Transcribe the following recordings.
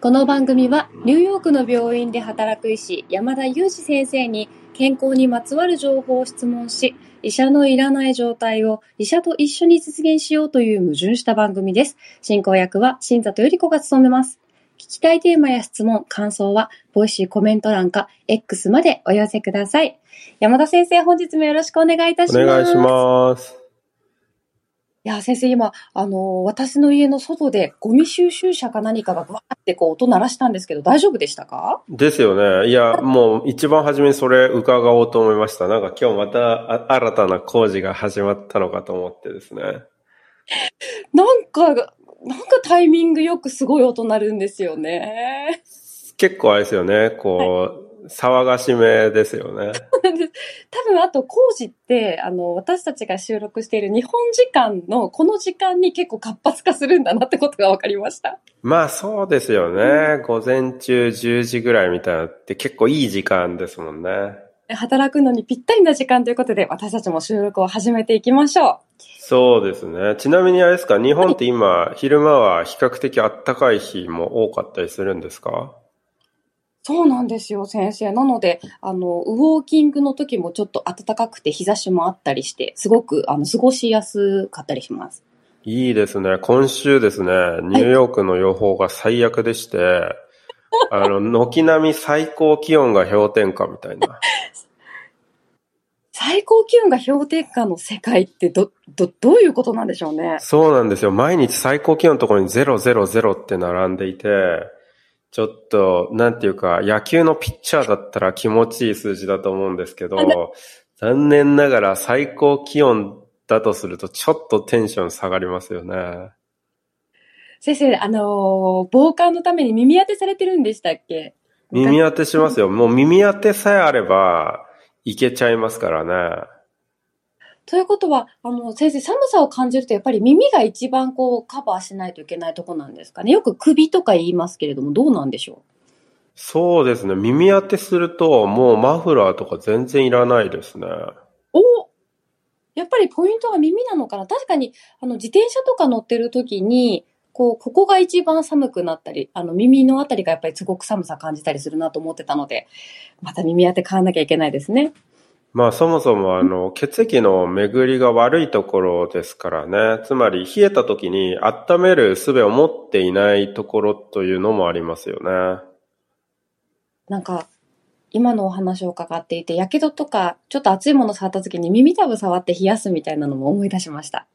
この番組はニューヨークの病院で働く医師山田裕二先生に健康にまつわる情報を質問し、医者のいらない状態を医者と一緒に実現しようという矛盾した番組です。進行役は新里より子が務めます。聞きたいテーマや質問、感想は、ボイシーコメント欄か X までお寄せください。山田先生、本日もよろしくお願いいたします。お願いします。いや、先生、今、あの、私の家の外でゴミ収集車か何かがわーってこう音鳴らしたんですけど、大丈夫でしたか？ですよね。いや、もう一番初めにそれ伺おうと思いました。なんか今日またあ新たな工事が始まったのかと思ってですね。なんか、なんかタイミングよくすごい音鳴るんですよね。結構あれですよね。こう、騒がしめですよね。多分あと工事って、あの、私たちが収録している日本時間のこの時間に結構活発化するんだなってことが分かりました。まあそうですよね。午前中10時ぐらいみたいなって結構いい時間ですもんね。働くのにぴったりな時間ということで、私たちも収録を始めていきましょう。そうですね。ちなみにあれですか、日本って今、昼間は比較的暖かい日も多かったりするんですか？そうなんですよ、先生。なので、あの、ウォーキングの時もちょっと暖かくて日差しもあったりして、すごく、あの、過ごしやすかったりします。いいですね。今週ですね、ニューヨークの予報が最悪でして、あの、軒並み最高気温が氷点下みたいな。最高気温が氷点下の世界ってど、ど、どういうことなんでしょうね。そうなんですよ。毎日最高気温のところに000って並んでいて、ちょっと、なんていうか、野球のピッチャーだったら気持ちいい数字だと思うんですけど、残念ながら最高気温だとするとちょっとテンション下がりますよね。先生、あのー防寒のために耳当てされてるんでしたっけ？耳当てしますよ。もう耳当てさえあれば、いけちゃいますからね。ということは、あの、先生、寒さを感じると、やっぱり耳が一番こう、カバーしないといけないとこなんですかね。よく首とか言いますけれども、どうなんでしょそうですね。耳当てすると、もうマフラーとか全然いらないですね。うおやっぱりポイントは耳なのかな確かに、あの、自転車とか乗ってる時に、こう、ここが一番寒くなったり、あの、耳のあたりがやっぱりすごく寒さ感じたりするなと思ってたので、また耳当て買わなきゃいけないですね。まあそもそもあの、血液の巡りが悪いところですからね。つまり冷えた時に温める術を持っていないところというのもありますよね。なんか、今のお話を伺っていて、やけどとか、ちょっと熱いもの触った時に耳たぶ触って冷やすみたいなのも思い出しました。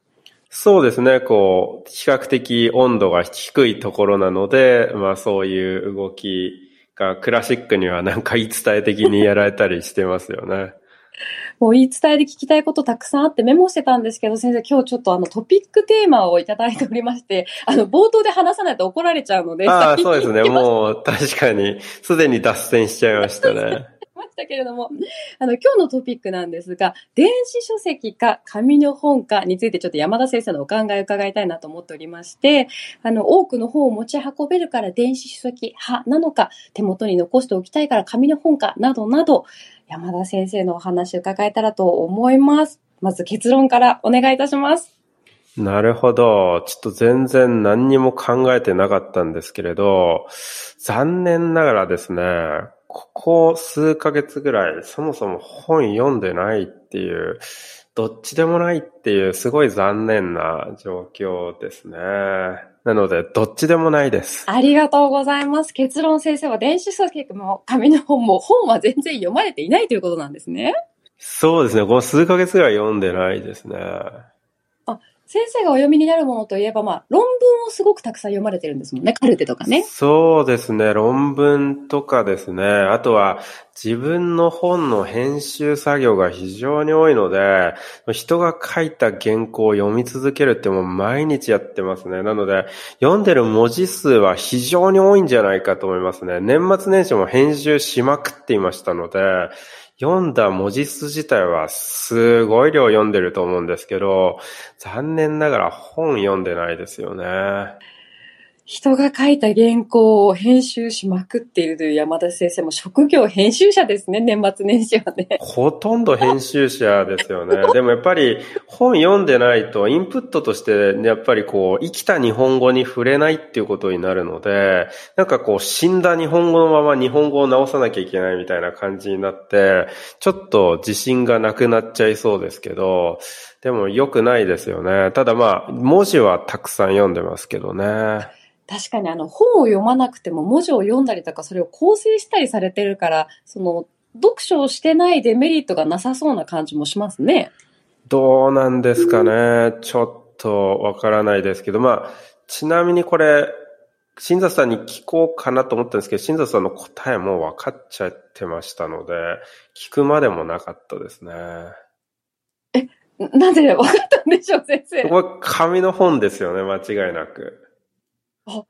そうですね。こう、比較的温度が低いところなので、まあそういう動きがクラシックにはなんか言い伝え的にやられたりしてますよね。もう言い伝えで聞きたいことたくさんあってメモしてたんですけど、先生今日ちょっとあのトピックテーマをいただいておりまして、あの冒頭で話さないと怒られちゃうので、ああ、そうですね。もう確かに、すでに脱線しちゃいましたね。ましたけれども、あの今日のトピックなんですが、電子書籍か紙の本かについてちょっと山田先生のお考えを伺いたいなと思っておりまして、あの多くの本を持ち運べるから電子書籍派なのか、手元に残しておきたいから紙の本かなどなど、山田先生のお話を伺えたらと思います。まず結論からお願いいたします。なるほど。ちょっと全然何にも考えてなかったんですけれど、残念ながらですね、ここ数ヶ月ぐらい、そもそも本読んでないっていう、どっちでもないっていう、すごい残念な状況ですね。なので、どっちでもないです。ありがとうございます。結論先生は電子書籍も紙の本も本は全然読まれていないということなんですね。そうですね。この数ヶ月ぐらい読んでないですね。先生がお読みになるものといえば、まあ、論文をすごくたくさん読まれてるんですもんね。カルテとかね。そうですね。論文とかですね。あとは自分の本の編集作業が非常に多いので、人が書いた原稿を読み続けるってもう毎日やってますね。なので、読んでる文字数は非常に多いんじゃないかと思いますね。年末年始も編集しまくっていましたので、読んだ文字数自体はすごい量読んでると思うんですけど、残念ながら本読んでないですよね。人が書いた原稿を編集しまくっているという山田先生も職業編集者ですね、年末年始はね。ほとんど編集者ですよね。でもやっぱり本読んでないとインプットとしてやっぱりこう生きた日本語に触れないっていうことになるので、なんかこう死んだ日本語のまま日本語を直さなきゃいけないみたいな感じになって、ちょっと自信がなくなっちゃいそうですけど、でも良くないですよね。ただまあ、文字はたくさん読んでますけどね。確かにあの本を読まなくても文字を読んだりとかそれを構成したりされてるから、その読書をしてないデメリットがなさそうな感じもしますね。どうなんですかね。ちょっとわからないですけど、まあ、ちなみにこれ、新座さんに聞こうかなと思ったんですけど、新座さんの答えも分かっちゃってましたので、聞くまでもなかったですね。え、なんで分かったんでしょう、先生。これ紙の本ですよね、間違いなく。あ、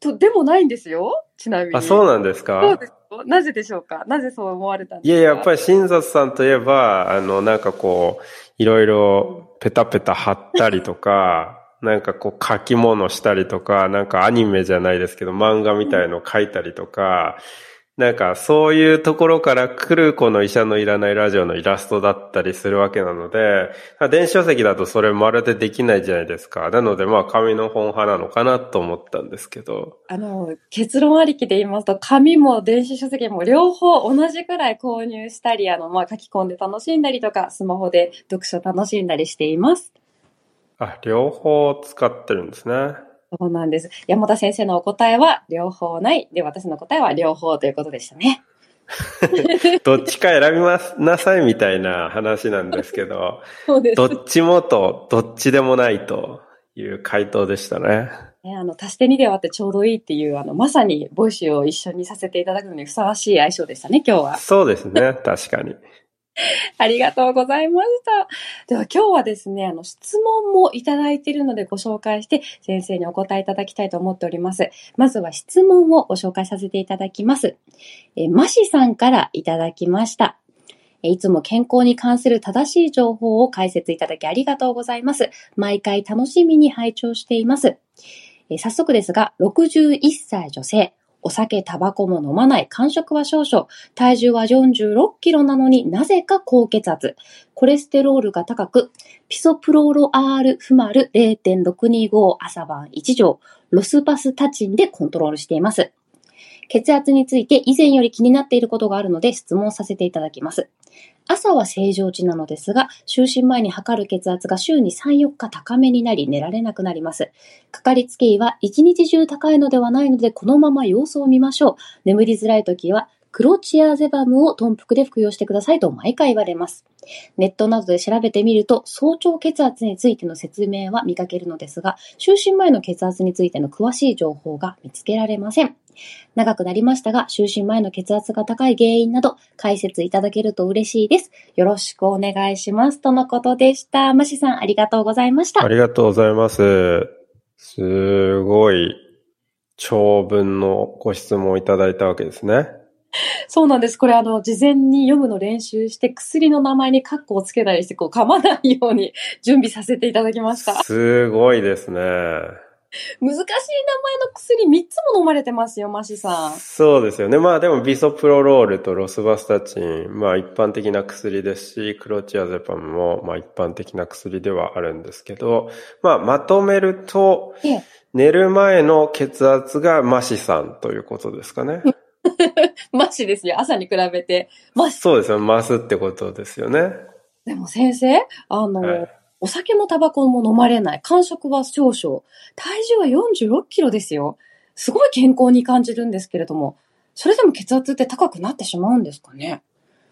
と、でもないんですよ？ちなみに。あ、そうなんですか？そうですなぜでしょうか？なぜそう思われたんですか？いや、やっぱり新里さんといえば、あの、なんかこう、いろいろペタペタ貼ったりとか、なんかこう書き物したりとか、なんかアニメじゃないですけど、漫画みたいの書いたりとか、うんなんかそういうところから来るこの医者のいらないラジオのイラストだったりするわけなので、電子書籍だとそれまるでできないじゃないですか。なのでまあ紙の本派なのかなと思ったんですけど。あの、結論ありきで言いますと、紙も電子書籍も両方同じくらい購入したり、あの、まあ書き込んで楽しんだりとか、スマホで読書楽しんだりしています。あ、両方使ってるんですね。そうなんです。山田先生のお答えは両方ない。で、私の答えは両方ということでしたね。どっちか選びますなさいみたいな話なんですけど、そうですどっちもとどっちでもないという回答でしたね。ね、あの、足して2で割ってちょうどいいっていう、あの、まさにボイシーを一緒にさせていただくのにふさわしい相性でしたね、今日は。そうですね、確かに。ありがとうございました。では今日はですね、あの質問もいただいているのでご紹介して先生にお答えいただきたいと思っております。まずは質問をご紹介させていただきます。えマシさんからいただきました。いつも健康に関する正しい情報を解説いただきありがとうございます。毎回楽しみに拝聴しています。え早速ですが、61歳女性、お酒、タバコも飲まない、間食は少々、体重は46キロなのになぜか高血圧、コレステロールが高く、ピソプロロ R フマル0.625朝晩1錠、ロスパスタチンでコントロールしています。血圧について以前より気になっていることがあるので質問させていただきます。朝は正常値なのですが、就寝前に測る血圧が週に3、4日高めになり寝られなくなります。かかりつけ医は一日中高いのではないのでこのまま様子を見ましょう。眠りづらい時はクロチアゼバムを豚腹で服用してくださいと毎回言われます。ネットなどで調べてみると、早朝血圧についての説明は見かけるのですが、就寝前の血圧についての詳しい情報が見つけられません。長くなりましたが、就寝前の血圧が高い原因など解説いただけると嬉しいです。よろしくお願いします。とのことでした。マシさん、ありがとうございました。ありがとうございます。すごい長文のご質問をいただいたわけですね。そうなんです。これあの、事前に読むの練習して、薬の名前にカッコをつけたりして、こう噛まないように準備させていただきました。すごいですね。難しい名前の薬3つも飲まれてますよ、マシさん。そうですよね。まあでもビソプロロールとロスバスタチン、まあ一般的な薬ですし、クロチアゼパムもまあ一般的な薬ではあるんですけど、まあまとめると、寝る前の血圧がマシさんということですかね。マシですよ。朝に比べて。マシ。そうですよ。マスってことですよね。でも先生、あの、はいお酒もタバコも飲まれない。間食は少々。体重は46キロですよ。すごい健康に感じるんですけれども、それでも血圧って高くなってしまうんですかね？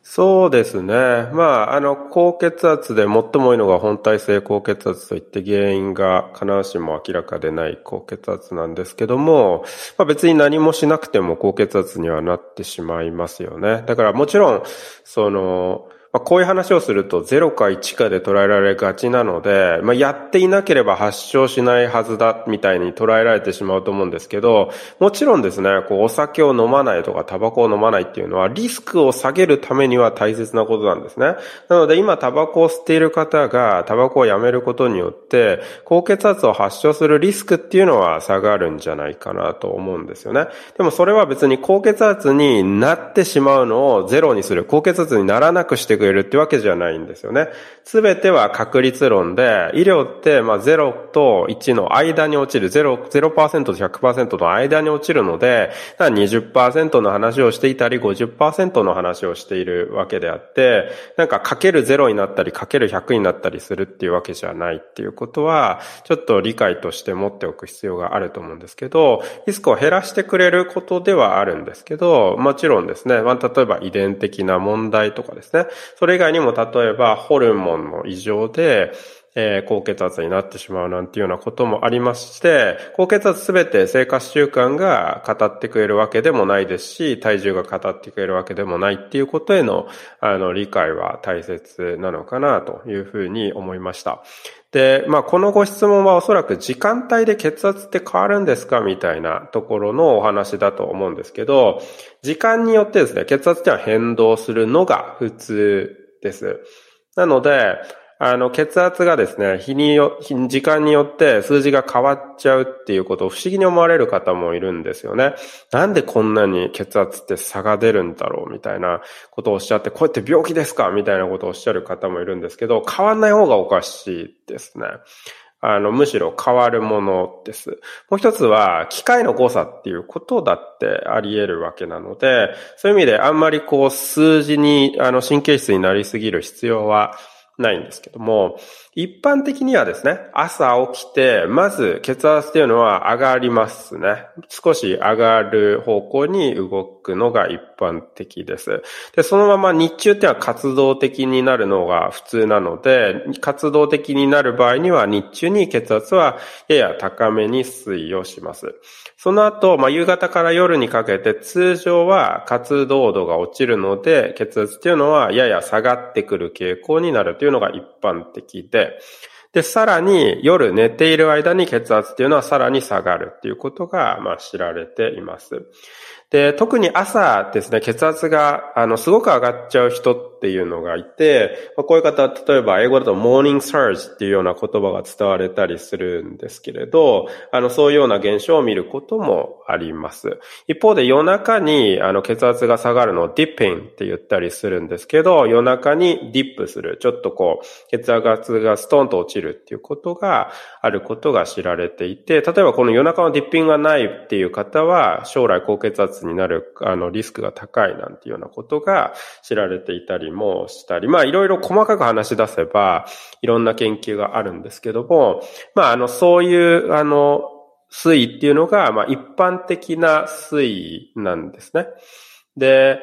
そうですね。まあ、あの、高血圧で最も多いのが本体性高血圧といって原因が必ずしも明らかでない高血圧なんですけども、まあ別に何もしなくても高血圧にはなってしまいますよね。だからもちろん、その、まあ、こういう話をすると0か1かで捉えられがちなので、まあ、やっていなければ発症しないはずだみたいに捉えられてしまうと思うんですけど、もちろんですね、こうお酒を飲まないとかタバコを飲まないっていうのはリスクを下げるためには大切なことなんですね。なので今タバコを吸っている方がタバコをやめることによって高血圧を発症するリスクっていうのは下がるんじゃないかなと思うんですよね。でもそれは別に高血圧になってしまうのをゼロにする、高血圧にならなくしてくれるってわけじゃないんですよね。すべては確率論で、医療ってまあ0と1の間に落ちる、0%, 0と100%の間に落ちるので、20%の話をしていたり50%の話をしているわけであって、なんかかける0になったりかける100になったりするっていうわけじゃないっていうことは、ちょっと理解として持っておく必要があると思うんですけど、リスクを減らしてくれることではあるんですけど、もちろんですね、まあ、例えば遺伝的な問題とかですね、それ以外にも例えばホルモンの異常で、えー、高血圧になってしまうなんていうようなこともありまして、高血圧すべて生活習慣が語ってくれるわけでもないですし、体重が語ってくれるわけでもないっていうことへの、あの、理解は大切なのかなというふうに思いました。で、まあ、このご質問はおそらく時間帯で血圧って変わるんですかみたいなところのお話だと思うんですけど、時間によってですね、血圧っては変動するのが普通です。なので、あの、血圧がですね、日によ、時間によって数字が変わっちゃうっていうことを不思議に思われる方もいるんですよね。なんでこんなに血圧って差が出るんだろうみたいなことをおっしゃって、こうやって病気ですか？みたいなことをおっしゃる方もいるんですけど、変わんない方がおかしいですね。あの、むしろ変わるものです。もう一つは、機械の誤差っていうことだってあり得るわけなので、そういう意味であんまりこう数字に、あの、神経質になりすぎる必要はないんですけども、一般的にはですね、朝起きて、まず血圧っていうのは上がりますね。少し上がる方向に動くのが一般的です。で、そのまま日中っていうのは活動的になるのが普通なので、活動的になる場合には日中に血圧はやや高めに推移をします。その後、まあ、夕方から夜にかけて通常は活動度が落ちるので、血圧っていうのはやや下がってくる傾向になるというのが一般的で、で、さらに夜寝ている間に血圧っていうのはさらに下がるっていうことが、まあ、知られています。で、特に朝ですね、血圧が、あの、すごく上がっちゃう人っていうのがいて、まあ、こういう方、例えば英語だとモーニングサージっていうような言葉が伝われたりするんですけれど、あの、そういうような現象を見ることもあります。一方で夜中に、あの、血圧が下がるのをディッピンって言ったりするんですけど、夜中にディップする、ちょっとこう、血圧がストンと落ちるっていうことがあることが知られていて、例えばこの夜中のディッピングがないっていう方は、将来高血圧になる、あの、リスクが高いなんていうようなことが知られていたりもしたり、まあ、いろいろ細かく話し出せば、いろんな研究があるんですけども、まあ、あの、そういう、あの、推移っていうのが、まあ、一般的な推移なんですね。で、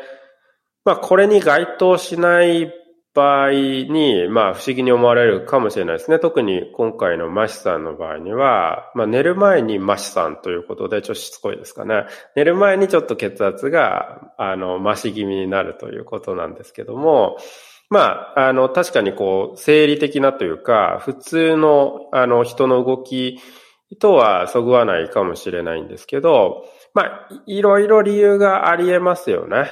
まあ、これに該当しない場合に、まあ不思議に思われるかもしれないですね。特に今回のマシさんの場合には、まあ寝る前にマシさんということで、ちょっとしつこいですかね。寝る前にちょっと血圧が、あの、増し気味になるということなんですけども、まあ、あの、確かにこう、生理的なというか、普通の、あの、人の動きとはそぐわないかもしれないんですけど、まあ、いろいろ理由があり得ますよね。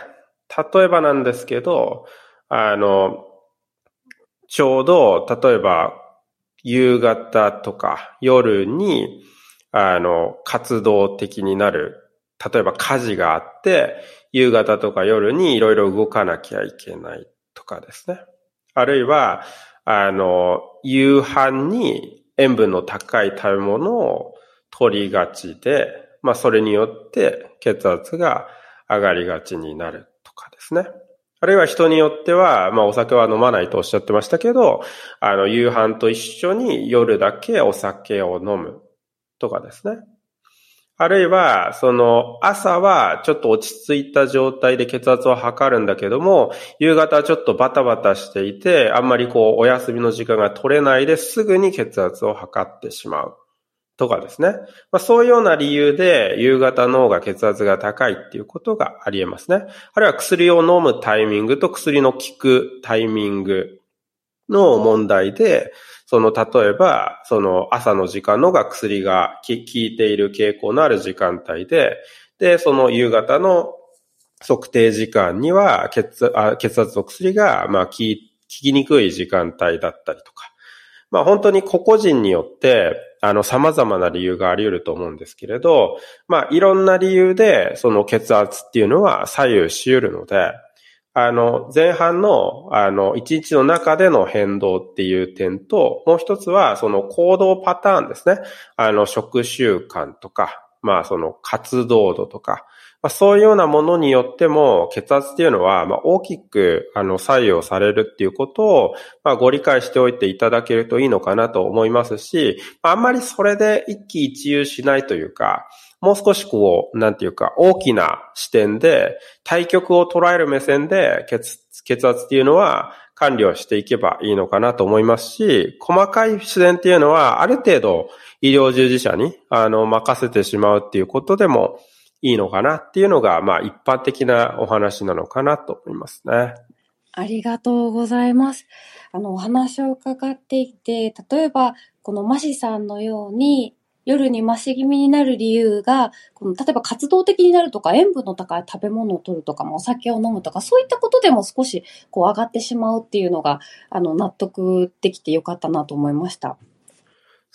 例えばなんですけど、あの、ちょうど、例えば、夕方とか夜に、あの、活動的になる。例えば火事があって、夕方とか夜にいろいろ動かなきゃいけないとかですね。あるいは、あの、夕飯に塩分の高い食べ物を取りがちで、まあそれによって血圧が上がりがちになるとかですね。あるいは人によっては、まあお酒は飲まないとおっしゃってましたけど、あの、夕飯と一緒に夜だけお酒を飲むとかですね。あるいは、その、朝はちょっと落ち着いた状態で血圧を測るんだけども、夕方はちょっとバタバタしていて、あんまりこう、お休みの時間が取れないですぐに血圧を測ってしまう。とかですね。まあ、そういうような理由で夕方の方が血圧が高いっていうことがあり得ますね。あるいは薬を飲むタイミングと薬の効くタイミングの問題で、その例えば、その朝の時間のが薬が効いている傾向のある時間帯で、で、その夕方の測定時間には血血圧の薬が、まあ、効きにくい時間帯だったりとか。まあ、本当に個々人によって、あの、様々な理由があり得ると思うんですけれど、まあ、いろんな理由で、その血圧っていうのは左右し得るので、あの、前半の、あの、一日の中での変動っていう点と、もう一つは、その行動パターンですね。あの、食習慣とか、まあ、その活動度とか、まあ、そういうようなものによっても、血圧っていうのは、まあ、大きく、あの、左右されるっていうことを、まあ、ご理解しておいていただけるといいのかなと思いますし、あんまりそれで一喜一憂しないというか、もう少しこう、なんていうか、大きな視点で、対局を捉える目線で血、血圧っていうのは管理をしていけばいいのかなと思いますし、細かい視点っていうのは、ある程度医療従事者に、あの、任せてしまうっていうことでも、いいのかなっていうのが、まあ一般的なお話なのかなと思いますね。ありがとうございます。あの、お話を伺っていて、例えば、このマシさんのように、夜に増し気味になる理由が、この例えば活動的になるとか、塩分の高い食べ物を取るとか、お酒を飲むとか、そういったことでも少しこう上がってしまうっていうのが、あの、納得できてよかったなと思いました。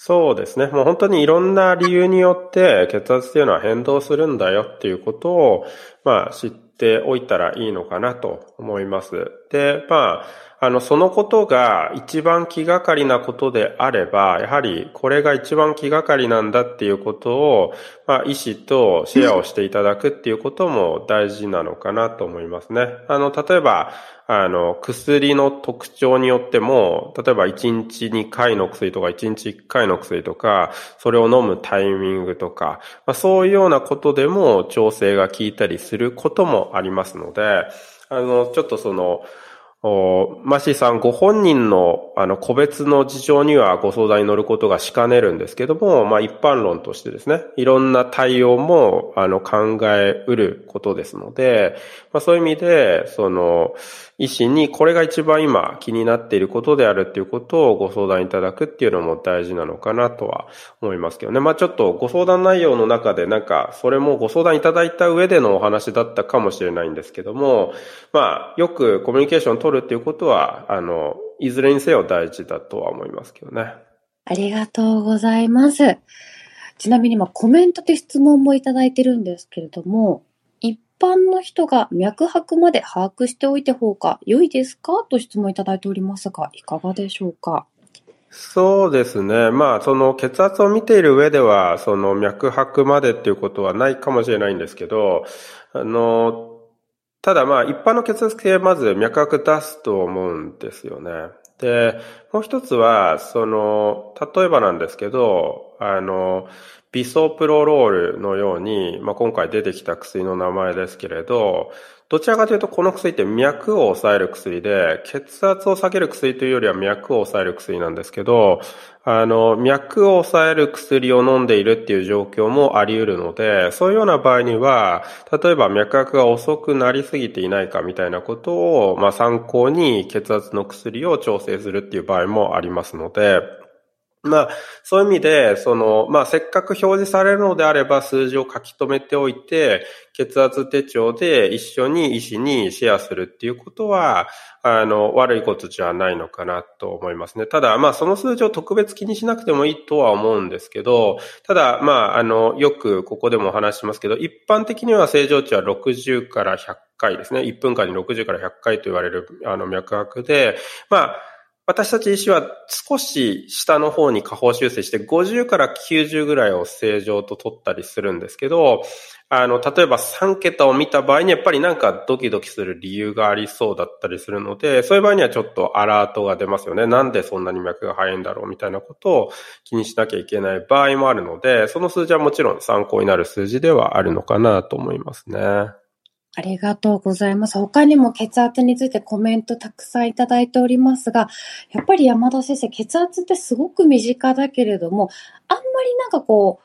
そうですね。もう本当にいろんな理由によって血圧っていうのは変動するんだよっていうことを、まあ知っておいたらいいのかなと思います。で、まあ、あの、そのことが一番気がかりなことであれば、やはりこれが一番気がかりなんだっていうことを、まあ、医師とシェアをしていただくっていうことも大事なのかなと思いますね。あの、例えば、あの、薬の特徴によっても、例えば1日2回の薬とか1日1回の薬とか、それを飲むタイミングとか、まあ、そういうようなことでも調整が効いたりすることもありますので、あの、ちょっとその、おマシーさんご本人のあの個別の事情にはご相談に乗ることがしかねるんですけども、まあ一般論としてですね、いろんな対応もあの考えうることですので、まあそういう意味で、その医師にこれが一番今気になっていることであるっていうことをご相談いただくっていうのも大事なのかなとは思いますけどね。まあちょっとご相談内容の中でなんかそれもご相談いただいた上でのお話だったかもしれないんですけども、まあよくコミュニケーション取るっていうことは、あの、いずれにせよ大事だとは思いますけどね。ありがとうございます。ちなみに今コメントで質問もいただいてるんですけれども、一般の人が脈拍まで把握しておいた方が良いですか？と質問いただいておりますが、いかがでしょうか？そうですね。まあ、その血圧を見ている上では、その脈拍までっていうことはないかもしれないんですけど、あの、ただまあ一般の血圧計まず脈拍出すと思うんですよね。で、もう一つは、その、例えばなんですけど、あの、ビソプロロールのように、まあ、今回出てきた薬の名前ですけれど、どちらかというとこの薬って脈を抑える薬で、血圧を下げる薬というよりは脈を抑える薬なんですけど、あの、脈を抑える薬を飲んでいるっていう状況もあり得るので、そういうような場合には、例えば脈拍が遅くなりすぎていないかみたいなことを、まあ、参考に血圧の薬を調整するっていう場合もありますので、まあ、そういう意味で、その、まあ、せっかく表示されるのであれば、数字を書き留めておいて、血圧手帳で一緒に医師にシェアするっていうことは、あの、悪いことじゃないのかなと思いますね。ただ、まあ、その数字を特別気にしなくてもいいとは思うんですけど、ただ、まあ、あの、よくここでもお話しますけど、一般的には正常値は60から100回ですね。1分間に60から100回と言われる、あの、脈拍で、まあ、私たち医師は少し下の方に下方修正して50から90ぐらいを正常と取ったりするんですけど、あの、例えば3桁を見た場合にやっぱりなんかドキドキする理由がありそうだったりするので、そういう場合にはちょっとアラートが出ますよね。なんでそんなに脈が速いんだろうみたいなことを気にしなきゃいけない場合もあるので、その数字はもちろん参考になる数字ではあるのかなと思いますね。ありがとうございます。他にも血圧についてコメントたくさんいただいておりますが、やっぱり山田先生、血圧ってすごく身近だけれども、あんまりなんかこう、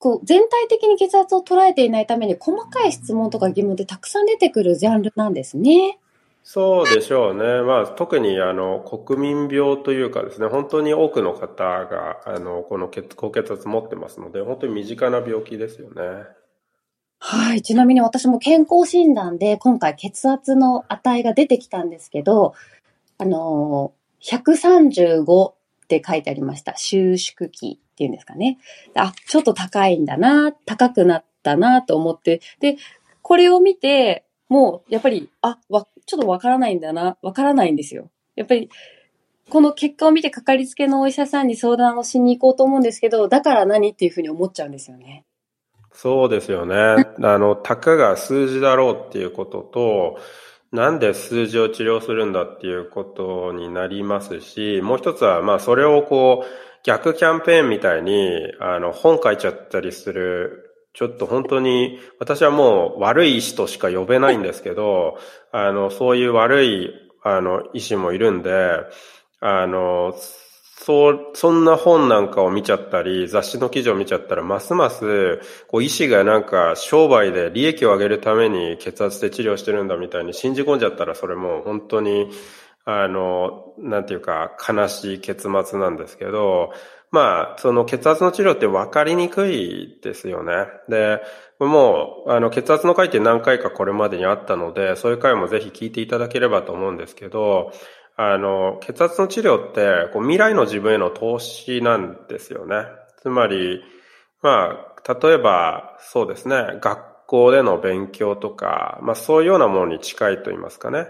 こう全体的に血圧を捉えていないために細かい質問とか疑問ってたくさん出てくるジャンルなんですね。そうでしょうね。まあ、特にあの国民病というかですね、本当に多くの方があのこの血高血圧持ってますので、本当に身近な病気ですよね。はい。ちなみに私も健康診断で今回血圧の値が出てきたんですけど、あのー、135って書いてありました。収縮期っていうんですかね。あ、ちょっと高いんだな、高くなったなと思って、で、これを見て、もう、やっぱり、あ、わ、ちょっとわからないんだな、わからないんですよ。やっぱり、この結果を見てかかりつけのお医者さんに相談をしに行こうと思うんですけど、だから何っていうふうに思っちゃうんですよね。そうですよね。あの、たかが数字だろうっていうことと、なんで数字を治療するんだっていうことになりますし、もう一つは、まあ、それをこう、逆キャンペーンみたいに、あの、本書いちゃったりする、ちょっと本当に、私はもう悪い医師としか呼べないんですけど、あの、そういう悪い、あの、医師もいるんで、あの、そう、そんな本なんかを見ちゃったり、雑誌の記事を見ちゃったら、ますます、こう、医師がなんか、商売で利益を上げるために血圧で治療してるんだみたいに信じ込んじゃったら、それも本当に、あの、なんていうか、悲しい結末なんですけど、まあ、その血圧の治療って分かりにくいですよね。で、もう、あの、血圧の回って何回かこれまでにあったので、そういう回もぜひ聞いていただければと思うんですけど、あの、血圧の治療って、こう未来の自分への投資なんですよね。つまり、まあ、例えば、そうですね、学校での勉強とか、まあそういうようなものに近いと言いますかね。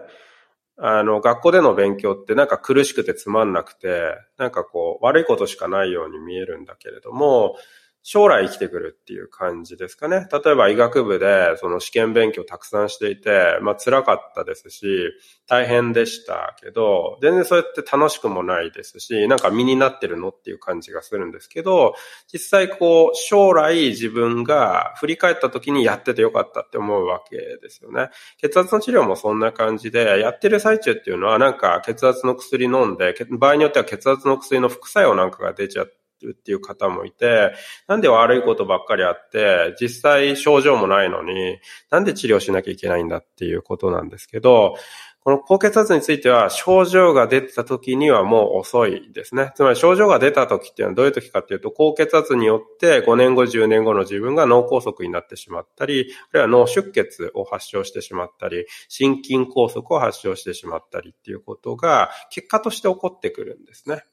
あの、学校での勉強ってなんか苦しくてつまんなくて、なんかこう、悪いことしかないように見えるんだけれども、将来生きてくるっていう感じですかね。例えば医学部でその試験勉強たくさんしていて、まあ辛かったですし、大変でしたけど、全然そうやって楽しくもないですし、なんか身になってるのっていう感じがするんですけど、実際こう、将来自分が振り返った時にやっててよかったって思うわけですよね。血圧の治療もそんな感じで、やってる最中っていうのはなんか血圧の薬飲んで、場合によっては血圧の薬の副作用なんかが出ちゃって、るっていう方もいて、なんで悪いことばっかりあって、実際症状もないのに、なんで治療しなきゃいけないんだっていうことなんですけど、この高血圧については症状が出た時にはもう遅いですね。つまり症状が出た時っていうのはどういう時かっていうと、高血圧によって5年後、10年後の自分が脳梗塞になってしまったり、あるいは脳出血を発症してしまったり、心筋梗塞を発症してしまったりっていうことが結果として起こってくるんですね。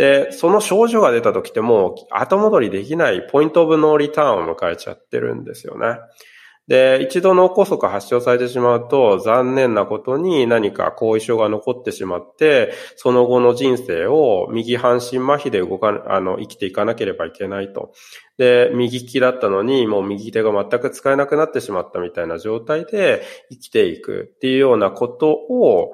で、その症状が出た時ってもう後戻りできないポイントオブノーリターンを迎えちゃってるんですよね。で、一度脳梗塞発症されてしまうと、残念なことに何か後遺症が残ってしまって、その後の人生を右半身麻痺で動か、あの、生きていかなければいけないと。で、右利きだったのに、もう右手が全く使えなくなってしまったみたいな状態で生きていくっていうようなことを、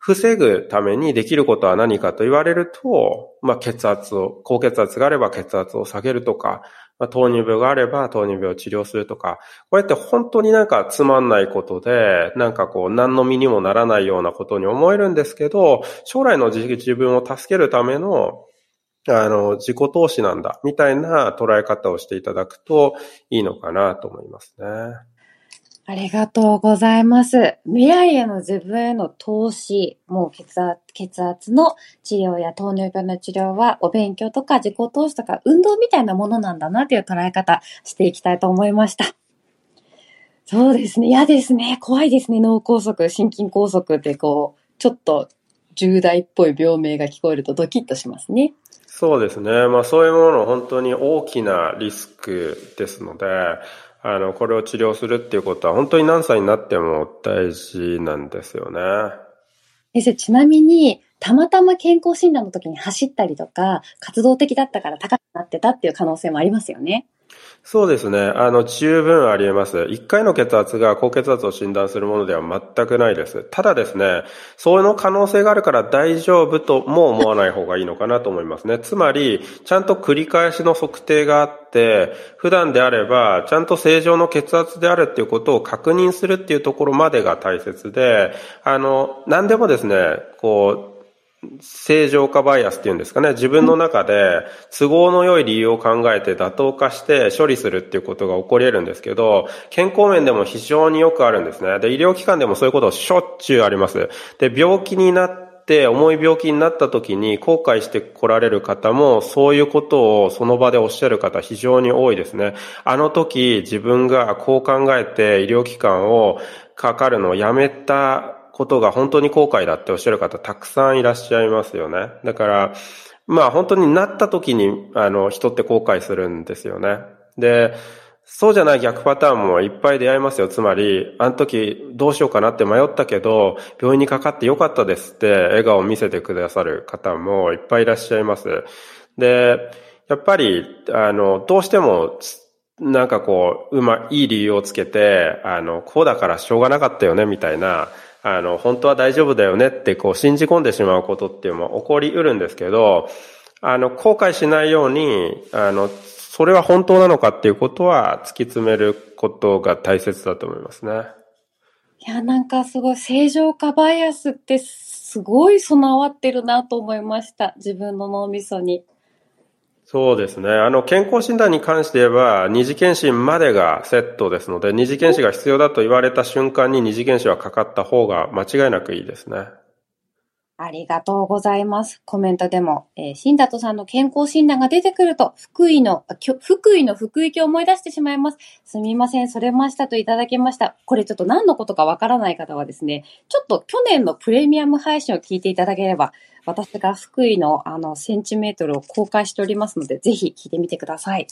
防ぐためにできることは何かと言われると、まあ、血圧を、高血圧があれば血圧を下げるとか、まあ、糖尿病があれば糖尿病を治療するとか、これって本当になんかつまんないことで、なんかこう何の身にもならないようなことに思えるんですけど、将来の自分を助けるためのあの、自己投資なんだ、みたいな捉え方をしていただくといいのかなと思いますね。ありがとうございます。未来への自分への投資、もう血圧血圧の治療や糖尿病の治療はお勉強とか自己投資とか運動みたいなものなんだなという捉え方していきたいと思いました。そうですね。嫌ですね。怖いですね。脳梗塞、心筋梗塞ってこう、ちょっと重大っぽい病名が聞こえるとドキッとしますね。そうですね。まあそういうもの本当に大きなリスクですので、あの、これを治療するっていうことは本当に何歳になっても大事なんですよね。先生、ちなみに、たまたま健康診断の時に走ったりとか、活動的だったから高くなってたっていう可能性もありますよね。そうですね。あの、十分あり得ます。一回の血圧が高血圧を診断するものでは全くないです。ただですね、その可能性があるから大丈夫とも思わない方がいいのかなと思いますね。つまり、ちゃんと繰り返しの測定があって、普段であれば、ちゃんと正常の血圧であるっていうことを確認するっていうところまでが大切で、あの、何でもですね、こう、正常化バイアスっていうんですかね、自分の中で都合の良い理由を考えて妥当化して処理するっていうことが起こり得るんですけど、健康面でも非常によくあるんですね。で、医療機関でもそういうことをしょっちゅうあります。で、病気になって、重い病気になった時に後悔して来られる方も、そういうことをその場でおっしゃる方非常に多いですね。あの時自分がこう考えて医療機関をかかるのをやめたことが本当に後悔だっておっしゃる方たくさんいらっしゃいますよね。だから、まあ本当になった時に、あの、人って後悔するんですよね。で、そうじゃない逆パターンもいっぱい出会いますよ。つまり、あの時どうしようかなって迷ったけど、病院にかかってよかったですって笑顔を見せてくださる方もいっぱいいらっしゃいます。で、やっぱり、あの、どうしてもなんかこう、うま、いい理由をつけて、あの、こうだからしょうがなかったよね、みたいな、あの、本当は大丈夫だよねってこう信じ込んでしまうことっていうのも起こりうるんですけど、あの、後悔しないように、あの、それは本当なのかっていうことは突き詰めることが大切だと思いますね。いや、なんかすごい正常化バイアスってすごい備わってるなと思いました。自分の脳みそに。そうですね。あの、健康診断に関して言えば、二次検診までがセットですので、二次検診が必要だと言われた瞬間に二次検診はかかった方が間違いなくいいですね。ありがとうございます。コメントでも、えー、新里さんの健康診断が出てくると、福井の、福井の福井家を思い出してしまいます。すみません、それましたといただきました。これちょっと何のことかわからない方はですね、ちょっと去年のプレミアム配信を聞いていただければ、私が福井のあの、センチメートルを公開しておりますので、ぜひ聞いてみてください。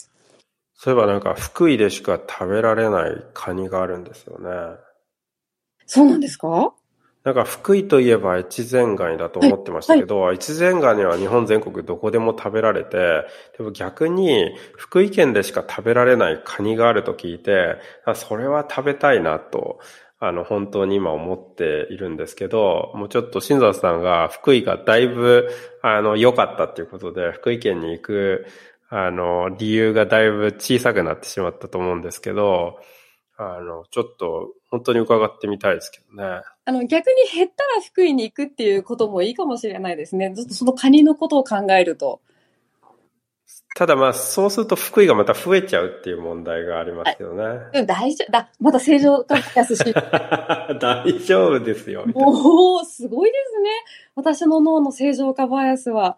そういえばなんか、福井でしか食べられないカニがあるんですよね。そうなんですか？なんか福井といえば越前ガニだと思ってましたけど、はいはい、越前ガニは日本全国どこでも食べられて、でも逆に福井県でしか食べられないカニがあると聞いて、それは食べたいなと、あの、本当に今思っているんですけど、もうちょっと新沢さんが福井がだいぶ、あの、良かったっていうことで、福井県に行く、あの、理由がだいぶ小さくなってしまったと思うんですけど、あの、ちょっと本当に伺ってみたいですけどね。あの、逆に減ったら福井に行くっていうこともいいかもしれないですね。ずっとそのカニのことを考えると。ただまあ、そうすると福井がまた増えちゃうっていう問題がありますよね。でも大丈夫、だ、まだ正常化やすし。大丈夫ですよ。おおすごいですね。私の脳の正常化バイアスは。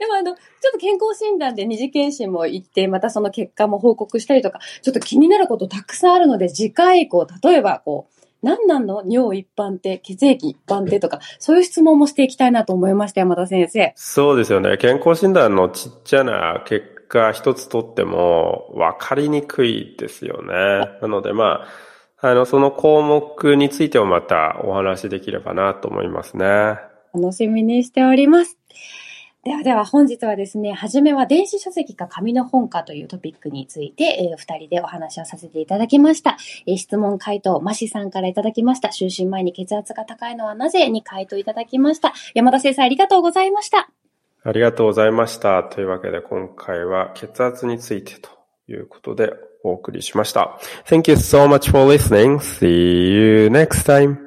でもあの、ちょっと健康診断で二次検診も行って、またその結果も報告したりとか、ちょっと気になることたくさんあるので、次回以降、例えばこう、何なの？尿一般って血液一般ってとか、そういう質問もしていきたいなと思いました、山田先生。そうですよね。健康診断のちっちゃな結果一つとっても分かりにくいですよね。なのでまあ、あの、その項目についてもまたお話できればなと思いますね。楽しみにしております。ではでは本日はですね、はじめは電子書籍か紙の本かというトピックについて、えー、二人でお話をさせていただきました。えー、質問回答、マシさんからいただきました。就寝前に血圧が高いのはなぜに回答いただきました。山田先生ありがとうございました。ありがとうございました。というわけで今回は血圧についてということでお送りしました。Thank you so much for listening. See you next time.